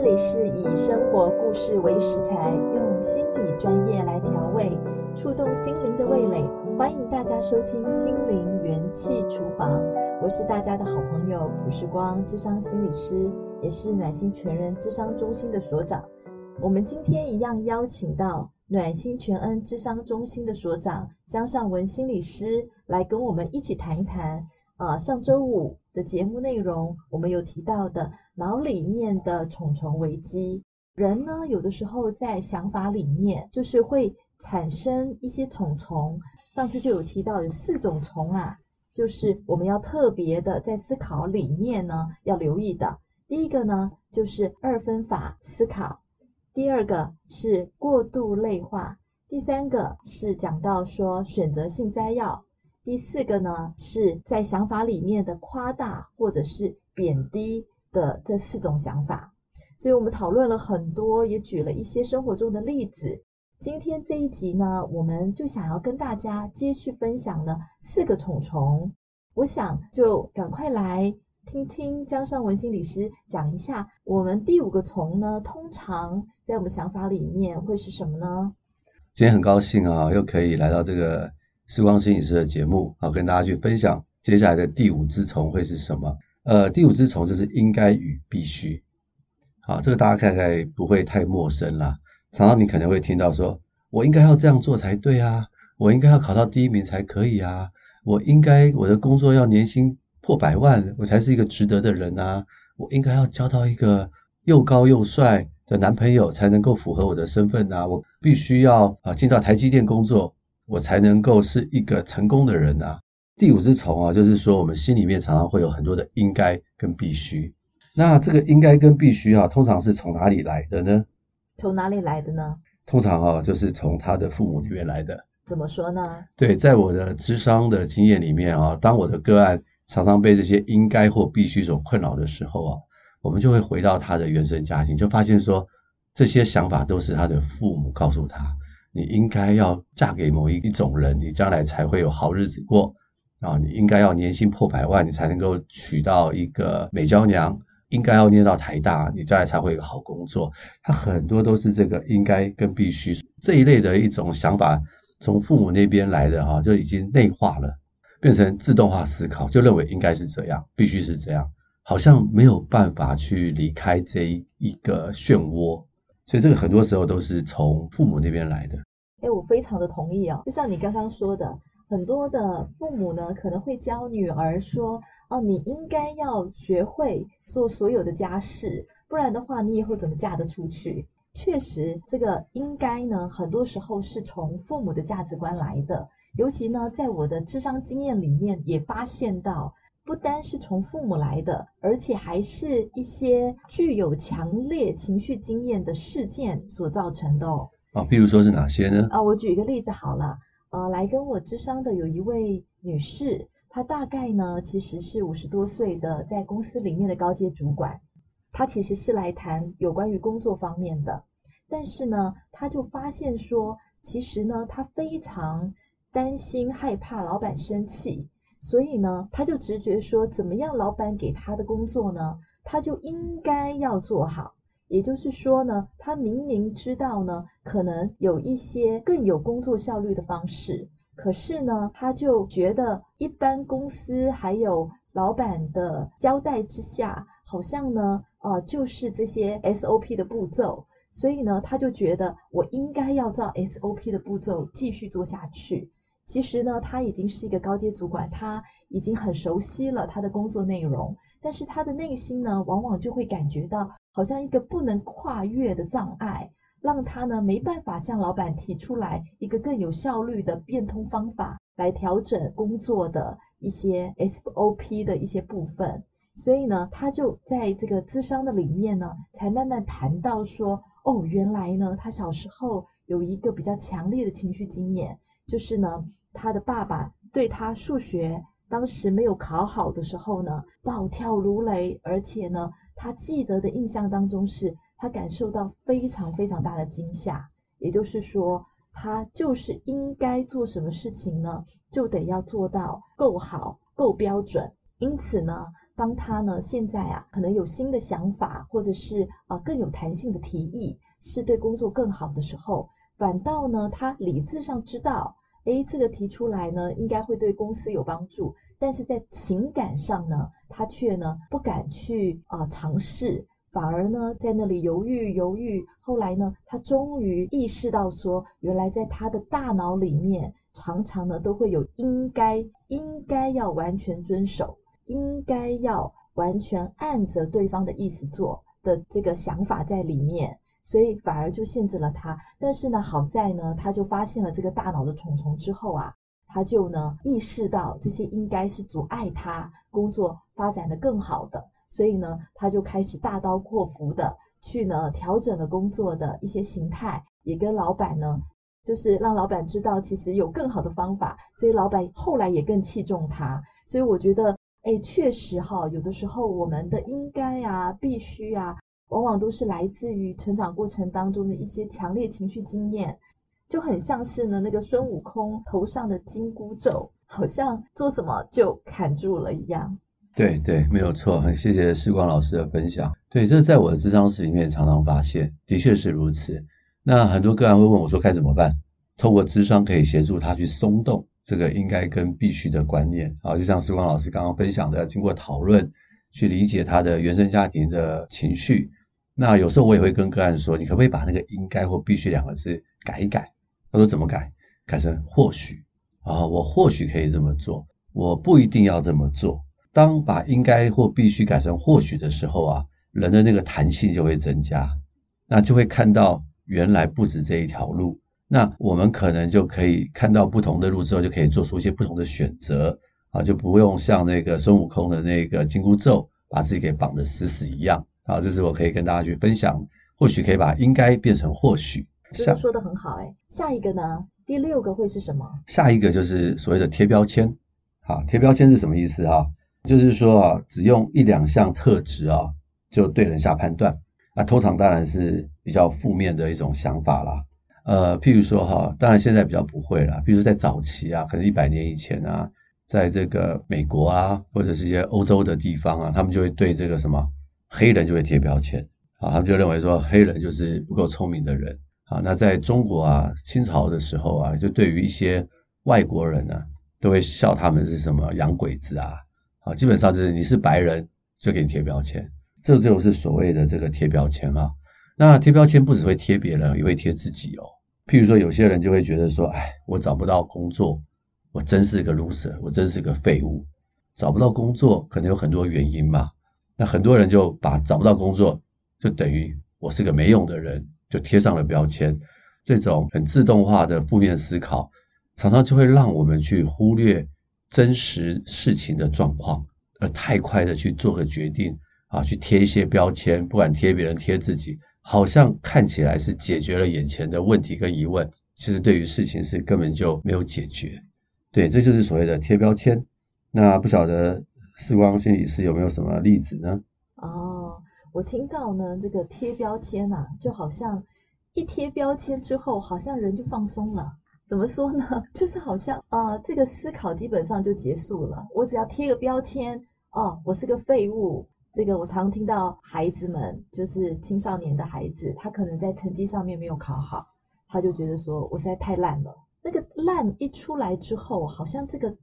这里是以生活故事为食材，用心理专业来调味，触动心灵的味蕾。欢迎大家收听《心灵元气厨房》，我是大家的好朋友朴世光，智商心理师，也是暖心全人智商中心的所长。我们今天一样邀请到暖心全恩智商中心的所长江尚文心理师来跟我们一起谈一谈。呃，上周五的节目内容，我们有提到的脑里面的虫虫危机。人呢，有的时候在想法里面，就是会产生一些虫虫。上次就有提到有四种虫啊，就是我们要特别的在思考里面呢要留意的。第一个呢，就是二分法思考；第二个是过度类化；第三个是讲到说选择性摘要。第四个呢，是在想法里面的夸大或者是贬低的这四种想法，所以我们讨论了很多，也举了一些生活中的例子。今天这一集呢，我们就想要跟大家接续分享呢四个虫虫。我想就赶快来听听江尚文心理师讲一下，我们第五个虫呢，通常在我们想法里面会是什么呢？今天很高兴啊，又可以来到这个。时光心理师的节目，好，跟大家去分享接下来的第五只虫会是什么？呃，第五只虫就是应该与必须。好，这个大家看来不会太陌生啦。常常你可能会听到说，我应该要这样做才对啊，我应该要考到第一名才可以啊，我应该我的工作要年薪破百万，我才是一个值得的人啊，我应该要交到一个又高又帅的男朋友才能够符合我的身份啊，我必须要啊进到台积电工作。我才能够是一个成功的人啊！第五只虫啊，就是说我们心里面常常会有很多的应该跟必须。那这个应该跟必须啊，通常是从哪里来的呢？从哪里来的呢？通常啊，就是从他的父母那边来的。怎么说呢？对，在我的智商的经验里面啊，当我的个案常常被这些应该或必须所困扰的时候啊，我们就会回到他的原生家庭，就发现说这些想法都是他的父母告诉他。你应该要嫁给某一一种人，你将来才会有好日子过啊！你应该要年薪破百万，你才能够娶到一个美娇娘；应该要念到台大，你将来才会有好工作。他很多都是这个应该跟必须这一类的一种想法，从父母那边来的哈，就已经内化了，变成自动化思考，就认为应该是这样，必须是这样，好像没有办法去离开这一个漩涡。所以这个很多时候都是从父母那边来的。哎，我非常的同意哦。就像你刚刚说的，很多的父母呢，可能会教女儿说：“哦，你应该要学会做所有的家事，不然的话，你以后怎么嫁得出去？”确实，这个应该呢，很多时候是从父母的价值观来的。尤其呢，在我的智商经验里面，也发现到，不单是从父母来的，而且还是一些具有强烈情绪经验的事件所造成的哦。啊，譬如说是哪些呢？啊，我举一个例子好了，呃，来跟我咨商的有一位女士，她大概呢其实是五十多岁的，在公司里面的高阶主管，她其实是来谈有关于工作方面的，但是呢，她就发现说，其实呢，她非常担心害怕老板生气，所以呢，他就直觉说，怎么样老板给他的工作呢，他就应该要做好。也就是说呢，他明明知道呢，可能有一些更有工作效率的方式，可是呢，他就觉得一般公司还有老板的交代之下，好像呢，呃，就是这些 SOP 的步骤，所以呢，他就觉得我应该要照 SOP 的步骤继续做下去。其实呢，他已经是一个高阶主管，他已经很熟悉了他的工作内容，但是他的内心呢，往往就会感觉到好像一个不能跨越的障碍，让他呢没办法向老板提出来一个更有效率的变通方法来调整工作的一些 SOP 的一些部分，所以呢，他就在这个咨商的里面呢，才慢慢谈到说，哦，原来呢，他小时候有一个比较强烈的情绪经验。就是呢，他的爸爸对他数学当时没有考好的时候呢，暴跳如雷，而且呢，他记得的印象当中是，他感受到非常非常大的惊吓。也就是说，他就是应该做什么事情呢，就得要做到够好、够标准。因此呢，当他呢现在啊可能有新的想法，或者是啊、更有弹性的提议，是对工作更好的时候，反倒呢他理智上知道，诶，这个提出来呢应该会对公司有帮助，但是在情感上呢，他却呢不敢去啊、呃、尝试。反而呢，在那里犹豫犹豫，后来呢，他终于意识到说，原来在他的大脑里面，常常呢都会有应该应该要完全遵守，应该要完全按着对方的意思做的这个想法在里面，所以反而就限制了他。但是呢，好在呢，他就发现了这个大脑的虫虫之后啊，他就呢意识到这些应该是阻碍他工作发展得更好的。所以呢，他就开始大刀阔斧的去呢调整了工作的一些形态，也跟老板呢，就是让老板知道其实有更好的方法。所以老板后来也更器重他。所以我觉得，哎，确实哈，有的时候我们的应该啊、必须啊，往往都是来自于成长过程当中的一些强烈情绪经验，就很像是呢那个孙悟空头上的金箍咒，好像做什么就砍住了一样。对对，没有错，很谢谢世光老师的分享。对，这在我的智商室里面常常发现，的确是如此。那很多个案会问我说，该怎么办？透过智商可以协助他去松动这个应该跟必须的观念。好，就像世光老师刚刚分享的，要经过讨论去理解他的原生家庭的情绪。那有时候我也会跟个案说，你可不可以把那个应该或必须两个字改一改？他说怎么改？改成或许啊，我或许可以这么做，我不一定要这么做。当把应该或必须改成或许的时候啊，人的那个弹性就会增加，那就会看到原来不止这一条路，那我们可能就可以看到不同的路之后，就可以做出一些不同的选择啊，就不用像那个孙悟空的那个紧箍咒把自己给绑得死死一样啊。这是我可以跟大家去分享，或许可以把应该变成或许。这个说的很好哎，下一个呢？第六个会是什么？下一个就是所谓的贴标签。好，贴标签是什么意思啊？就是说啊，只用一两项特质啊，就对人下判断，那通常当然是比较负面的一种想法啦。呃，譬如说哈，当然现在比较不会啦。譬如说在早期啊，可能一百年以前啊，在这个美国啊，或者是一些欧洲的地方啊，他们就会对这个什么黑人就会贴标签啊，他们就认为说黑人就是不够聪明的人啊。那在中国啊，清朝的时候啊，就对于一些外国人呢，都会笑他们是什么洋鬼子啊。啊，基本上就是你是白人就给你贴标签，这就是所谓的这个贴标签啊。那贴标签不只会贴别人，也会贴自己哦。譬如说，有些人就会觉得说，哎，我找不到工作，我真是个 loser，我真是个废物。找不到工作可能有很多原因吧。那很多人就把找不到工作就等于我是个没用的人，就贴上了标签。这种很自动化的负面思考，常常就会让我们去忽略。真实事情的状况，而太快的去做个决定啊，去贴一些标签，不管贴别人贴自己，好像看起来是解决了眼前的问题跟疑问，其实对于事情是根本就没有解决。对，这就是所谓的贴标签。那不晓得世光心理师有没有什么例子呢？哦，我听到呢，这个贴标签啊，就好像一贴标签之后，好像人就放松了。怎么说呢？就是好像啊、这个思考基本上就结束了。我只要贴个标签，哦，我是个废物。这个我常听到孩子们，就是青少年的孩子，他可能在成绩上面没有考好，他就觉得说我实在太烂了。那个烂一出来之后，好像这个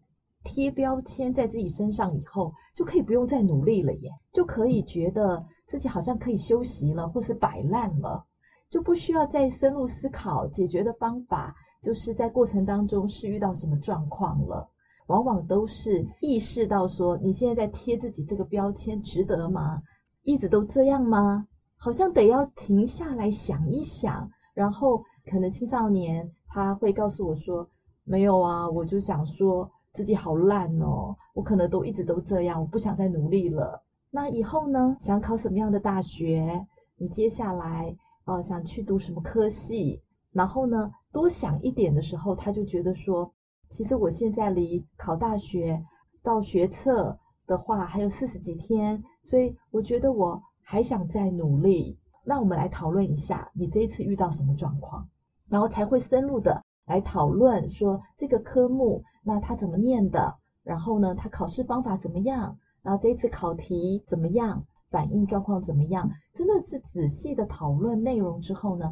贴标签在自己身上以后，就可以不用再努力了耶，就可以觉得自己好像可以休息了，或是摆烂了，就不需要再深入思考解决的方法。就是在过程当中是遇到什么状况了，往往都是意识到说你现在在贴自己这个标签值得吗？一直都这样吗？好像得要停下来想一想，然后可能青少年他会告诉我说没有啊，我就想说自己好烂哦，我可能都一直都这样，我不想再努力了。那以后呢？想考什么样的大学？你接下来呃想去读什么科系？然后呢？多想一点的时候，他就觉得说，其实我现在离考大学到学测的话还有四十几天，所以我觉得我还想再努力。那我们来讨论一下，你这一次遇到什么状况，然后才会深入的来讨论说这个科目，那他怎么念的？然后呢，他考试方法怎么样？那这次考题怎么样？反应状况怎么样？真的是仔细的讨论内容之后呢，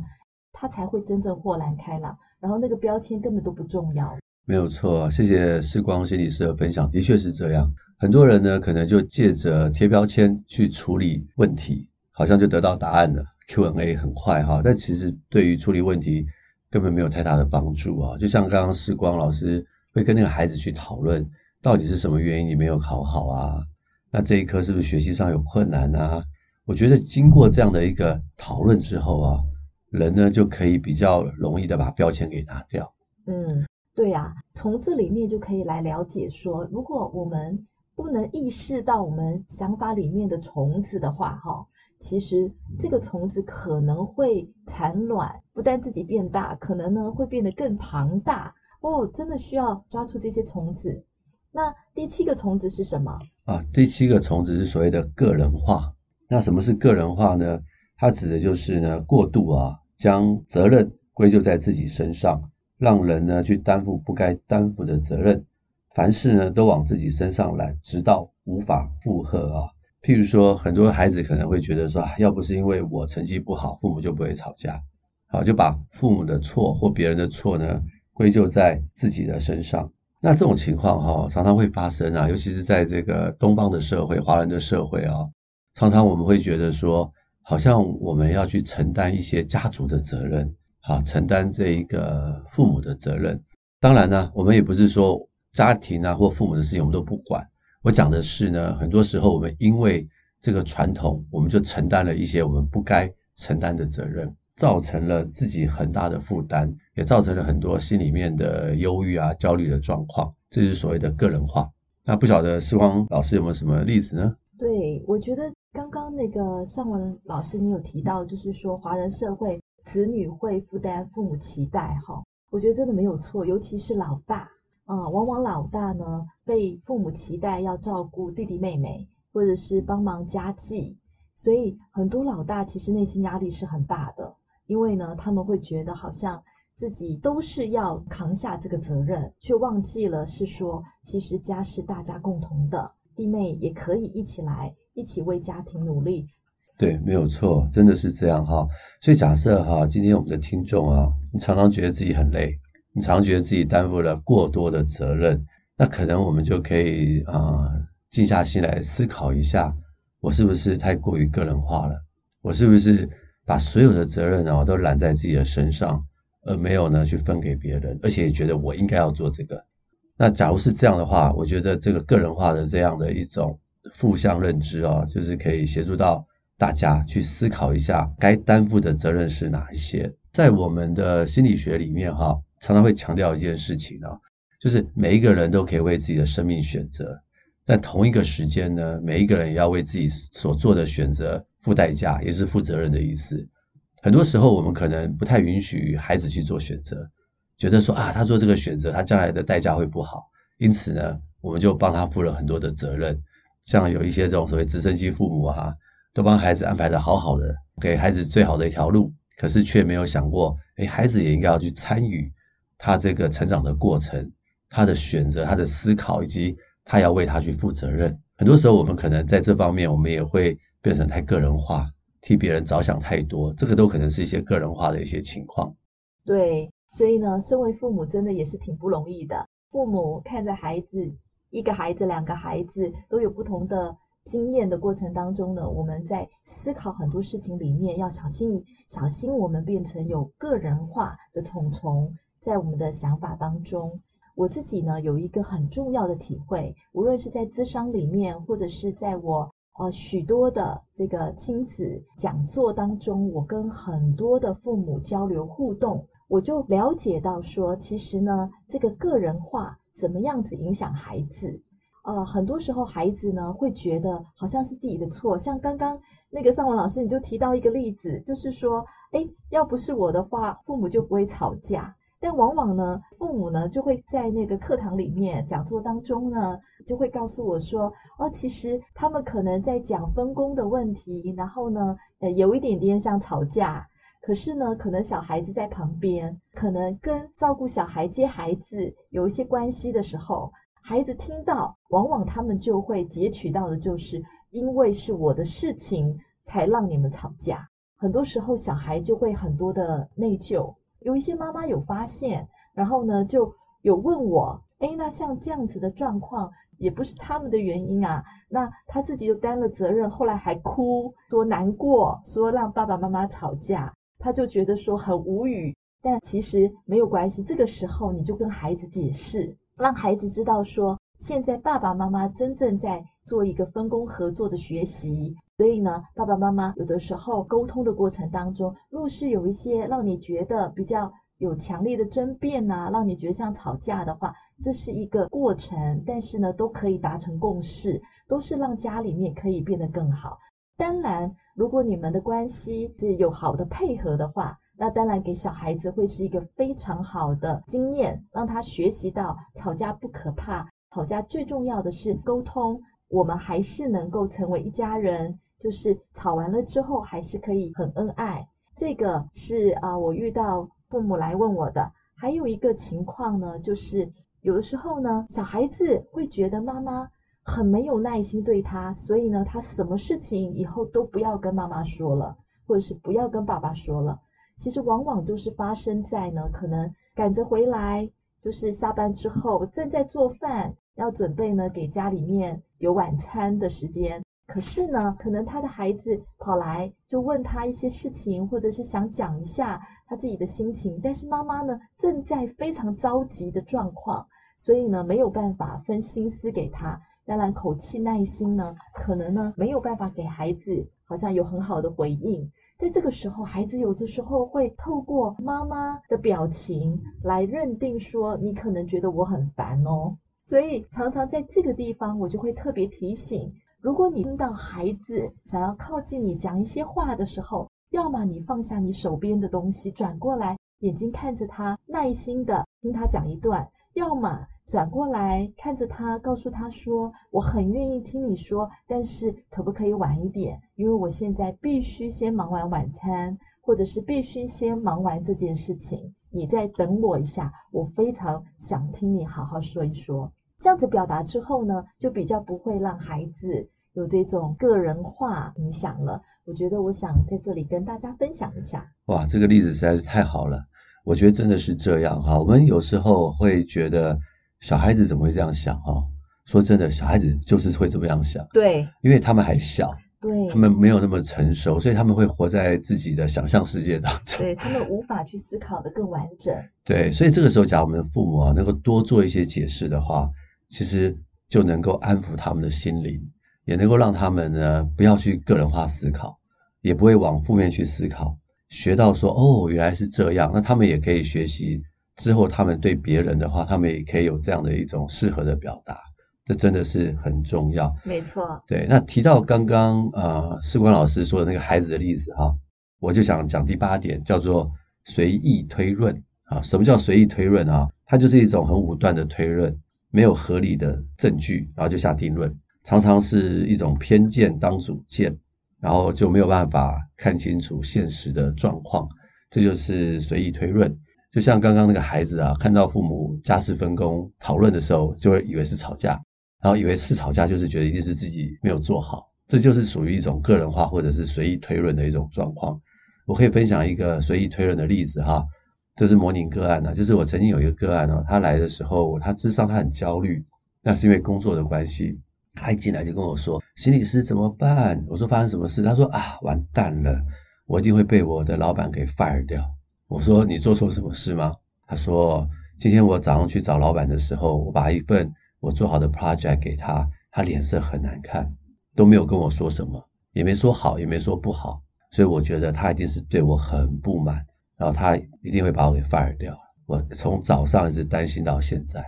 他才会真正豁然开朗。然后那个标签根本都不重要。没有错，谢谢世光心理师的分享，的确是这样。很多人呢，可能就借着贴标签去处理问题，好像就得到答案了，Q&A 很快哈。但其实对于处理问题根本没有太大的帮助啊。就像刚刚世光老师会跟那个孩子去讨论，到底是什么原因你没有考好啊？那这一科是不是学习上有困难啊？我觉得经过这样的一个讨论之后啊，人呢就可以比较容易的把标签给拿掉。嗯。对呀，从这里面就可以来了解说，如果我们不能意识到我们想法里面的虫子的话，哈，其实这个虫子可能会产卵，不但自己变大，可能呢会变得更庞大哦。真的需要抓出这些虫子。那第七个虫子是什么？啊，第七个虫子是所谓的个人化。那什么是个人化呢？它指的就是呢过度啊，将责任归咎在自己身上。让人呢去担负不该担负的责任，凡事呢都往自己身上揽，直到无法负荷啊。譬如说，很多孩子可能会觉得说，要不是因为我成绩不好，父母就不会吵架，好，就把父母的错或别人的错呢归咎在自己的身上。那这种情况哈，常常会发生啊，尤其是在这个东方的社会、华人的社会啊，常常我们会觉得说，好像我们要去承担一些家族的责任。好，承担这一个父母的责任。当然呢，我们也不是说家庭啊或父母的事情我们都不管。我讲的是呢，很多时候我们因为这个传统，我们就承担了一些我们不该承担的责任，造成了自己很大的负担，也造成了很多心里面的忧郁啊、焦虑的状况。这是所谓的个人化。那不晓得世光老师有没有什么例子呢？对，我觉得刚刚那个尚文老师你有提到，就是说华人社会。子女会负担父母期待，哈，我觉得真的没有错，尤其是老大啊，往往老大呢被父母期待要照顾弟弟妹妹，或者是帮忙家计，所以很多老大其实内心压力是很大的，因为呢他们会觉得好像自己都是要扛下这个责任，却忘记了是说其实家是大家共同的，弟妹也可以一起来，一起为家庭努力。对，没有错，真的是这样哈。所以假设哈，今天我们的听众啊，你常常觉得自己很累，你常常觉得自己担负了过多的责任，那可能我们就可以啊、静下心来思考一下，我是不是太过于个人化了？我是不是把所有的责任啊都揽在自己的身上，而没有呢去分给别人，而且也觉得我应该要做这个？那假如是这样的话，我觉得这个个人化的这样的一种负向认知啊，就是可以协助到。大家去思考一下，该担负的责任是哪一些？在我们的心理学里面，哈，常常会强调一件事情啊，就是每一个人都可以为自己的生命选择，但同一个时间呢，每一个人也要为自己所做的选择付代价，也是负责任的意思。很多时候，我们可能不太允许孩子去做选择，觉得说啊，他做这个选择，他将来的代价会不好，因此呢，我们就帮他负了很多的责任。像有一些这种所谓直升机父母啊。都帮孩子安排的好好的，给孩子最好的一条路，可是却没有想过，诶，孩子也应该要去参与他这个成长的过程，他的选择，他的思考，以及他要为他去负责任。很多时候，我们可能在这方面，我们也会变成太个人化，替别人着想太多，这个都可能是一些个人化的一些情况。对，所以呢，身为父母真的也是挺不容易的。父母看着孩子，一个孩子、两个孩子都有不同的。经验的过程当中呢，我们在思考很多事情里面要小心，小心我们变成有个人化的虫虫在我们的想法当中。我自己呢有一个很重要的体会，无论是在智商里面，或者是在我呃许多的这个亲子讲座当中，我跟很多的父母交流互动，我就了解到说，其实呢这个个人化怎么样子影响孩子。呃，很多时候孩子呢会觉得好像是自己的错，像刚刚那个尚文老师你就提到一个例子，就是说，诶，要不是我的话，父母就不会吵架。但往往呢，父母呢就会在那个课堂里面讲座当中呢，就会告诉我说，哦，其实他们可能在讲分工的问题，然后呢，呃，有一点点像吵架，可是呢，可能小孩子在旁边，可能跟照顾小孩接孩子有一些关系的时候。孩子听到，往往他们就会截取到的就是，因为是我的事情才让你们吵架。很多时候，小孩就会很多的内疚。有一些妈妈有发现，然后呢，就有问我，诶，那像这样子的状况，也不是他们的原因啊，那他自己又担了责任，后来还哭，说难过，说让爸爸妈妈吵架，他就觉得说很无语。但其实没有关系，这个时候你就跟孩子解释。让孩子知道说，现在爸爸妈妈真正在做一个分工合作的学习，所以呢，爸爸妈妈有的时候沟通的过程当中，若是有一些让你觉得比较有强烈的争辩呐，让你觉得像吵架的话，这是一个过程，但是呢，都可以达成共识，都是让家里面可以变得更好。当然，如果你们的关系是有好的配合的话。那当然，给小孩子会是一个非常好的经验，让他学习到吵架不可怕，吵架最重要的是沟通。我们还是能够成为一家人，就是吵完了之后还是可以很恩爱。这个是啊，我遇到父母来问我的。还有一个情况呢，就是有的时候呢，小孩子会觉得妈妈很没有耐心对他，所以呢，他什么事情以后都不要跟妈妈说了，或者是不要跟爸爸说了。其实往往都是发生在呢，可能赶着回来，就是下班之后正在做饭，要准备呢给家里面有晚餐的时间。可是呢，可能他的孩子跑来就问他一些事情，或者是想讲一下他自己的心情，但是妈妈呢正在非常着急的状况，所以呢没有办法分心思给他。当然，口气耐心呢，可能呢没有办法给孩子好像有很好的回应。在这个时候，孩子有的时候会透过妈妈的表情来认定说，你可能觉得我很烦哦。所以常常在这个地方，我就会特别提醒：如果你听到孩子想要靠近你讲一些话的时候，要么你放下你手边的东西，转过来，眼睛看着他，耐心的听他讲一段；要么。转过来看着他，告诉他说：“我很愿意听你说，但是可不可以晚一点？因为我现在必须先忙完晚餐，或者是必须先忙完这件事情。你再等我一下，我非常想听你好好说一说。这样子表达之后呢，就比较不会让孩子有这种个人化影响了。我觉得，我想在这里跟大家分享一下。哇，这个例子实在是太好了。我觉得真的是这样哈。我们有时候会觉得。小孩子怎么会这样想哈？说真的，小孩子就是会这么样想。对，因为他们还小，对，他们没有那么成熟，所以他们会活在自己的想象世界当中。对，他们无法去思考得更完整。对，所以这个时候，假如我们的父母啊能够多做一些解释的话，其实就能够安抚他们的心灵，也能够让他们呢不要去个人化思考，也不会往负面去思考，学到说哦，原来是这样，那他们也可以学习。之后，他们对别人的话，他们也可以有这样的一种适合的表达，这真的是很重要。没错，对。那提到刚刚呃，士官老师说的那个孩子的例子哈，我就想讲第八点，叫做随意推论啊。什么叫随意推论啊？它就是一种很武断的推论，没有合理的证据，然后就下定论，常常是一种偏见当主见，然后就没有办法看清楚现实的状况，这就是随意推论。就像刚刚那个孩子啊，看到父母家事分工讨论的时候，就会以为是吵架，然后以为是吵架，就是觉得一定是自己没有做好，这就是属于一种个人化或者是随意推论的一种状况。我可以分享一个随意推论的例子哈，这是模拟个案呢，就是我曾经有一个个案哦，他来的时候，他智商他很焦虑，那是因为工作的关系，他一进来就跟我说：“心理师怎么办？”我说：“发生什么事？”他说：“啊，完蛋了，我一定会被我的老板给 fire 掉。”我说，你做错什么事吗？他说，今天我早上去找老板的时候，我把一份我做好的 project 给他，他脸色很难看，都没有跟我说什么，也没说好，也没说不好，所以我觉得他一定是对我很不满，然后他一定会把我给 fire 掉。我从早上一直担心到现在。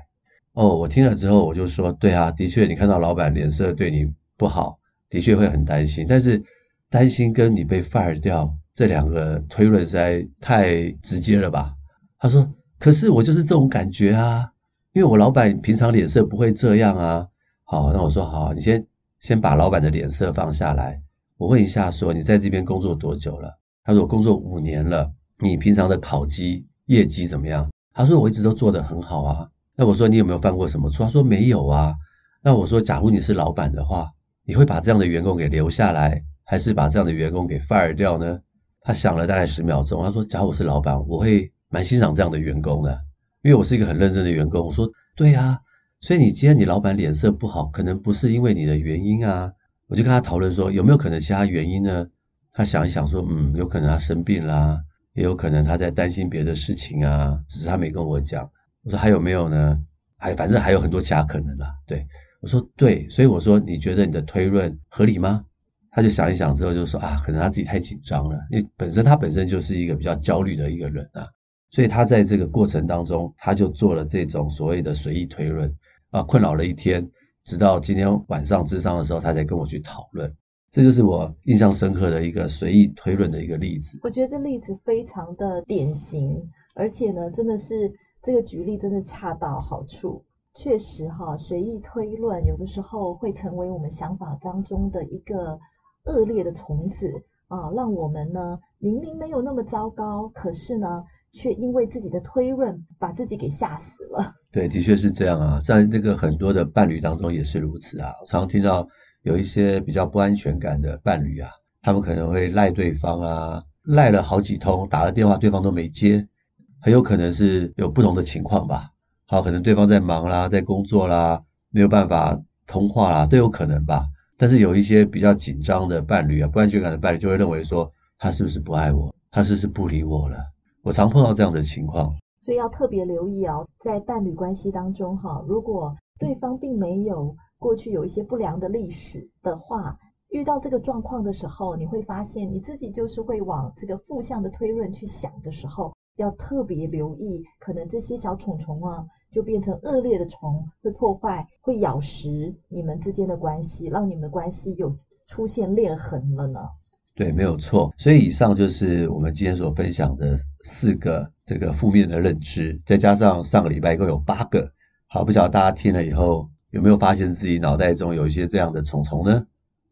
哦，我听了之后我就说，对啊，的确，你看到老板脸色对你不好，的确会很担心，但是担心跟你被 fire 掉。这两个推论实在太直接了吧？他说：“可是我就是这种感觉啊，因为我老板平常脸色不会这样啊。”好，那我说好，你先先把老板的脸色放下来。我问一下，说你在这边工作多久了？他说我工作五年了。你平常的考绩业绩怎么样？他说我一直都做得很好啊。那我说你有没有犯过什么错？他说没有啊。那我说，假如你是老板的话，你会把这样的员工给留下来，还是把这样的员工给 fire 掉呢？他想了大概十秒钟，他说：假如我是老板，我会蛮欣赏这样的员工的，因为我是一个很认真的员工。我说对啊，所以你今天你老板脸色不好，可能不是因为你的原因啊。我就跟他讨论说，有没有可能其他原因呢？他想一想说，嗯，有可能他生病啦，也有可能他在担心别的事情啊，只是他没跟我讲。我说还有没有呢？还反正还有很多其他可能啦。对，我说对，所以我说你觉得你的推论合理吗？他就想一想之后就说啊，可能他自己太紧张了，因为本身他本身就是一个比较焦虑的一个人啊，所以他在这个过程当中，他就做了这种所谓的随意推论啊，困扰了一天。直到今天晚上智商的时候，他才跟我去讨论。这就是我印象深刻的一个随意推论的一个例子。我觉得这例子非常的典型，而且呢，真的是这个举例真的恰到好处。确实哈，随意推论有的时候会成为我们想法当中的一个恶劣的虫子啊，让我们呢明明没有那么糟糕，可是呢，却因为自己的推论把自己给吓死了。对，的确是这样啊，在那个很多的伴侣当中也是如此啊。常常听到有一些比较不安全感的伴侣啊，他们可能会赖对方啊，赖了好几通，打了电话对方都没接，很有可能是有不同的情况吧。好，可能对方在忙啦，在工作啦，没有办法通话啦，都有可能吧。但是有一些比较紧张的伴侣啊，不安全感的伴侣就会认为说，他是不是不爱我？他是不是不理我了？我常碰到这样的情况。所以要特别留意哦，在伴侣关系当中，哈，如果对方并没有过去有一些不良的历史的话，遇到这个状况的时候，你会发现你自己就是会往这个负向的推论去想的时候，要特别留意，可能这些小虫虫啊，就变成恶劣的虫，会破坏、会咬食你们之间的关系，让你们的关系有出现裂痕了呢。对，没有错。所以以上就是我们今天所分享的四个这个负面的认知，再加上上个礼拜一共有八个。好，不晓得大家听了以后有没有发现自己脑袋中有一些这样的虫虫呢？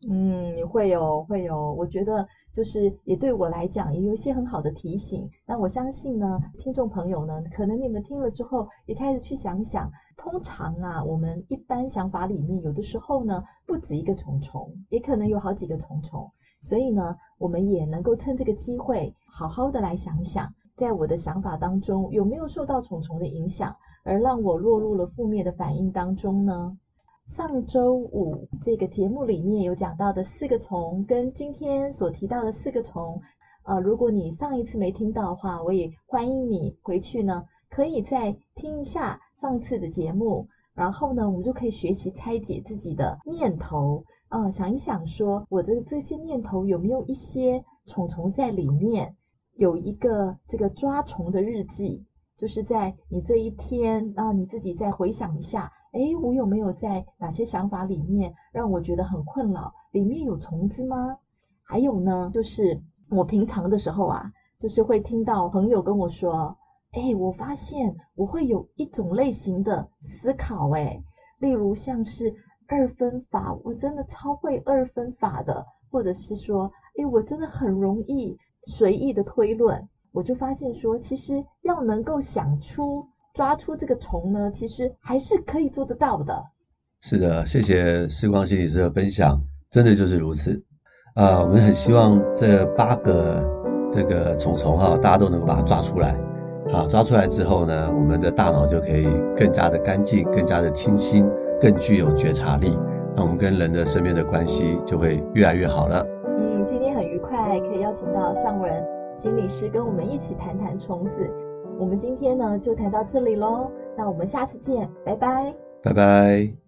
嗯，会有，会有。我觉得就是也对我来讲也有一些很好的提醒。那我相信呢，听众朋友呢，可能你们听了之后也开始去想想。通常啊，我们一般想法里面有的时候呢，不止一个虫虫，也可能有好几个虫虫。所以呢，我们也能够趁这个机会，好好的来想想，在我的想法当中有没有受到虫虫的影响，而让我落入了负面的反应当中呢？上周五这个节目里面有讲到的四个虫，跟今天所提到的四个虫，呃，如果你上一次没听到的话，我也欢迎你回去呢，可以再听一下上次的节目，然后呢，我们就可以学习拆解自己的念头。啊、想一想说，说我的这些念头有没有一些虫虫在里面？有一个这个抓虫的日记，就是在你这一天啊，你自己再回想一下，诶，我有没有在哪些想法里面让我觉得很困扰？里面有虫子吗？还有呢，就是我平常的时候啊，就是会听到朋友跟我说，诶，我发现我会有一种类型的思考，诶，例如像是。二分法，我真的超会二分法的，或者是说，诶，我真的很容易随意的推论，我就发现说，其实要能够想出、抓出这个虫呢，其实还是可以做得到的。是的，谢谢时光心理师的分享，真的就是如此。啊、呃，我们很希望这八个这个虫虫哈，大家都能够把它抓出来。啊，抓出来之后呢，我们的大脑就可以更加的干净，更加的清新。更具有觉察力，那我们跟人的身边的关系就会越来越好了。嗯，今天很愉快，可以邀请到尚文心理师跟我们一起谈谈虫子。我们今天呢就谈到这里喽，那我们下次见，拜拜，拜拜。